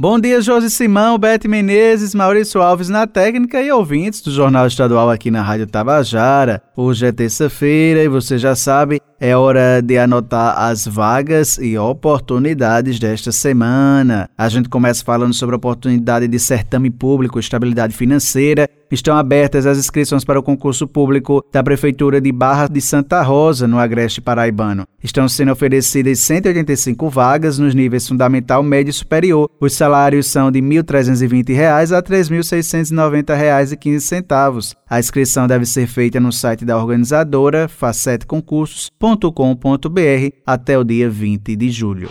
Bom dia, Josi Simão, Bete Menezes, Maurício Alves na técnica e ouvintes do Jornal Estadual aqui na Rádio Tabajara. Hoje é terça-feira e você já sabe, é hora de anotar as vagas e oportunidades desta semana. A gente começa falando sobre a oportunidade de certame público, estabilidade financeira. Estão abertas as inscrições para o concurso público da Prefeitura de Barra de Santa Rosa, no Agreste Paraibano. Estão sendo oferecidas 185 vagas nos níveis fundamental, médio e superior. Os salários são de R$ 1.320 a R$ 3.690,15. A inscrição deve ser feita no site da organizadora facetconcursos.com.br até o dia 20 de julho.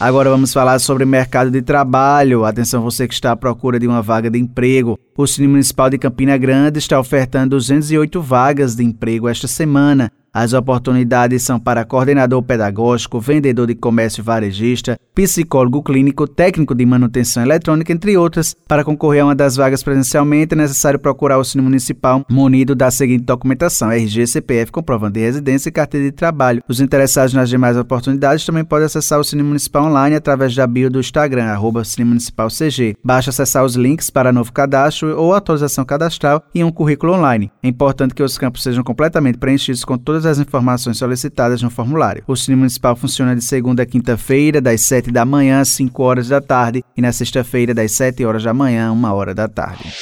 Agora vamos falar sobre mercado de trabalho. Atenção você que está à procura de uma vaga de emprego. O Cine Municipal de Campina Grande está ofertando 208 vagas de emprego esta semana. As oportunidades são para coordenador pedagógico, vendedor de comércio varejista, psicólogo clínico, técnico de manutenção eletrônica, entre outras. Para concorrer a uma das vagas presencialmente, é necessário procurar o Cine Municipal munido da seguinte documentação: RG, CPF, comprovante de residência e carteira de trabalho. Os interessados nas demais oportunidades também podem acessar o Cine Municipal online através da bio do Instagram, arroba Cine Municipal CG. Basta acessar os links para novo cadastro ou atualização cadastral e um currículo online. É importante que os campos sejam completamente preenchidos com todas as informações solicitadas no formulário. O Cine Municipal funciona de segunda a quinta-feira, das 7 da manhã às 5 horas da tarde, e na sexta-feira, das 7 horas da manhã, 1 hora da tarde.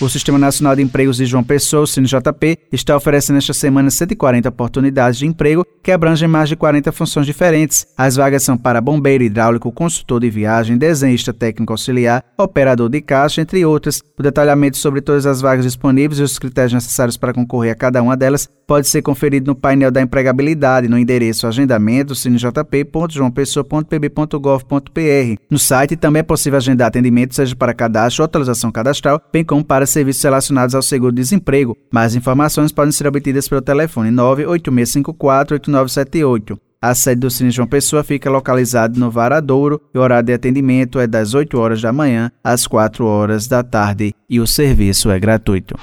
O Sistema Nacional de Empregos de João Pessoa, o SINJP, está oferecendo esta semana 140 oportunidades de emprego que abrangem mais de 40 funções diferentes. As vagas são para bombeiro hidráulico, consultor de viagem, desenhista técnico auxiliar, operador de caixa, entre outras. O detalhamento sobre todas as vagas disponíveis e os critérios necessários para concorrer a cada uma delas pode ser conferido no painel da empregabilidade no endereço agendamento sinjp.joaopessoa.pb.gov.br. No site também é possível agendar atendimento, seja para cadastro ou atualização cadastral, bem como para serviços relacionados ao seguro-desemprego. Mais informações podem ser obtidas pelo telefone 986548978. A sede do Cine João Pessoa fica localizada no Varadouro e o horário de atendimento é das 8 horas da manhã às 4 horas da tarde e o serviço é gratuito.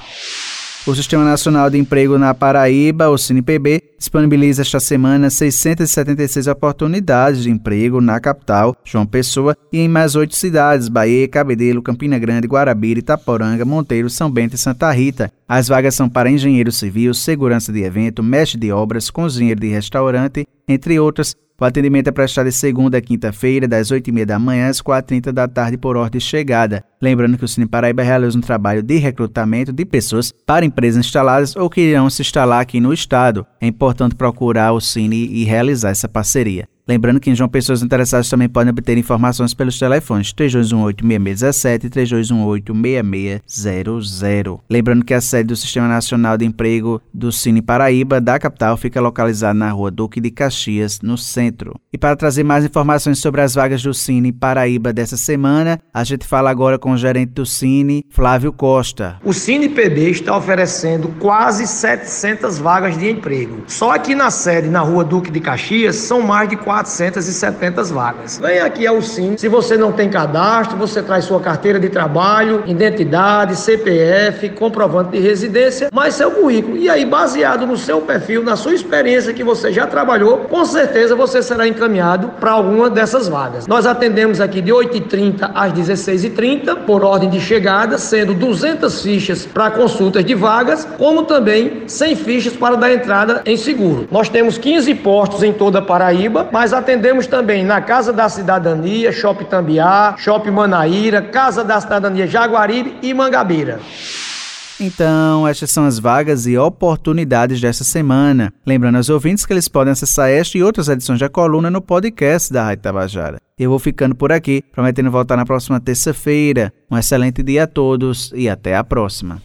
O Sistema Nacional de Emprego na Paraíba, o CinePB, disponibiliza esta semana 676 oportunidades de emprego na capital, João Pessoa, e em mais oito cidades: Bahia, Cabedelo, Campina Grande, Guarabira, Itaporanga, Monteiro, São Bento e Santa Rita. As vagas são para engenheiro civil, segurança de evento, mestre de obras, cozinheiro de restaurante, entre outras, o atendimento é prestado de segunda a quinta-feira, das 8h30 da manhã às 4h30 da tarde, por ordem de chegada. Lembrando que o Cine Paraíba realiza um trabalho de recrutamento de pessoas para empresas instaladas ou que irão se instalar aqui no estado. É importante procurar o Cine e realizar essa parceria. Lembrando que em João Pessoas interessadas também podem obter informações pelos telefones 3218-6617 e 3218-6600. Lembrando que a sede do Sistema Nacional de Emprego do Cine Paraíba, da capital, fica localizada na rua Duque de Caxias, no centro. E para trazer mais informações sobre as vagas do Cine Paraíba dessa semana, a gente fala agora com o gerente do Cine, Flávio Costa. O Cine PB está oferecendo quase 700 vagas de emprego. Só aqui na sede, na rua Duque de Caxias, são mais de 4 470 vagas. Vem aqui ao SIM. Se você não tem cadastro, você traz sua carteira de trabalho, identidade, CPF, comprovante de residência, mais seu currículo. E aí, baseado no seu perfil, na sua experiência que você já trabalhou, com certeza você será encaminhado para alguma dessas vagas. Nós atendemos aqui de 8h30 às 16h30, por ordem de chegada, sendo 200 fichas para consultas de vagas, como também 100 fichas para dar entrada em seguro. Nós temos 15 postos em toda a Paraíba, mas mas atendemos também na Casa da Cidadania, Shopping Tambiá, Shopping Manaíra, Casa da Cidadania Jaguaribe e Mangabeira. Então, estas são as vagas e oportunidades desta semana. Lembrando aos ouvintes que eles podem acessar esta e outras edições da coluna no podcast da Rádio Tabajara. Eu vou ficando por aqui, prometendo voltar na próxima terça-feira. Um excelente dia a todos e até a próxima.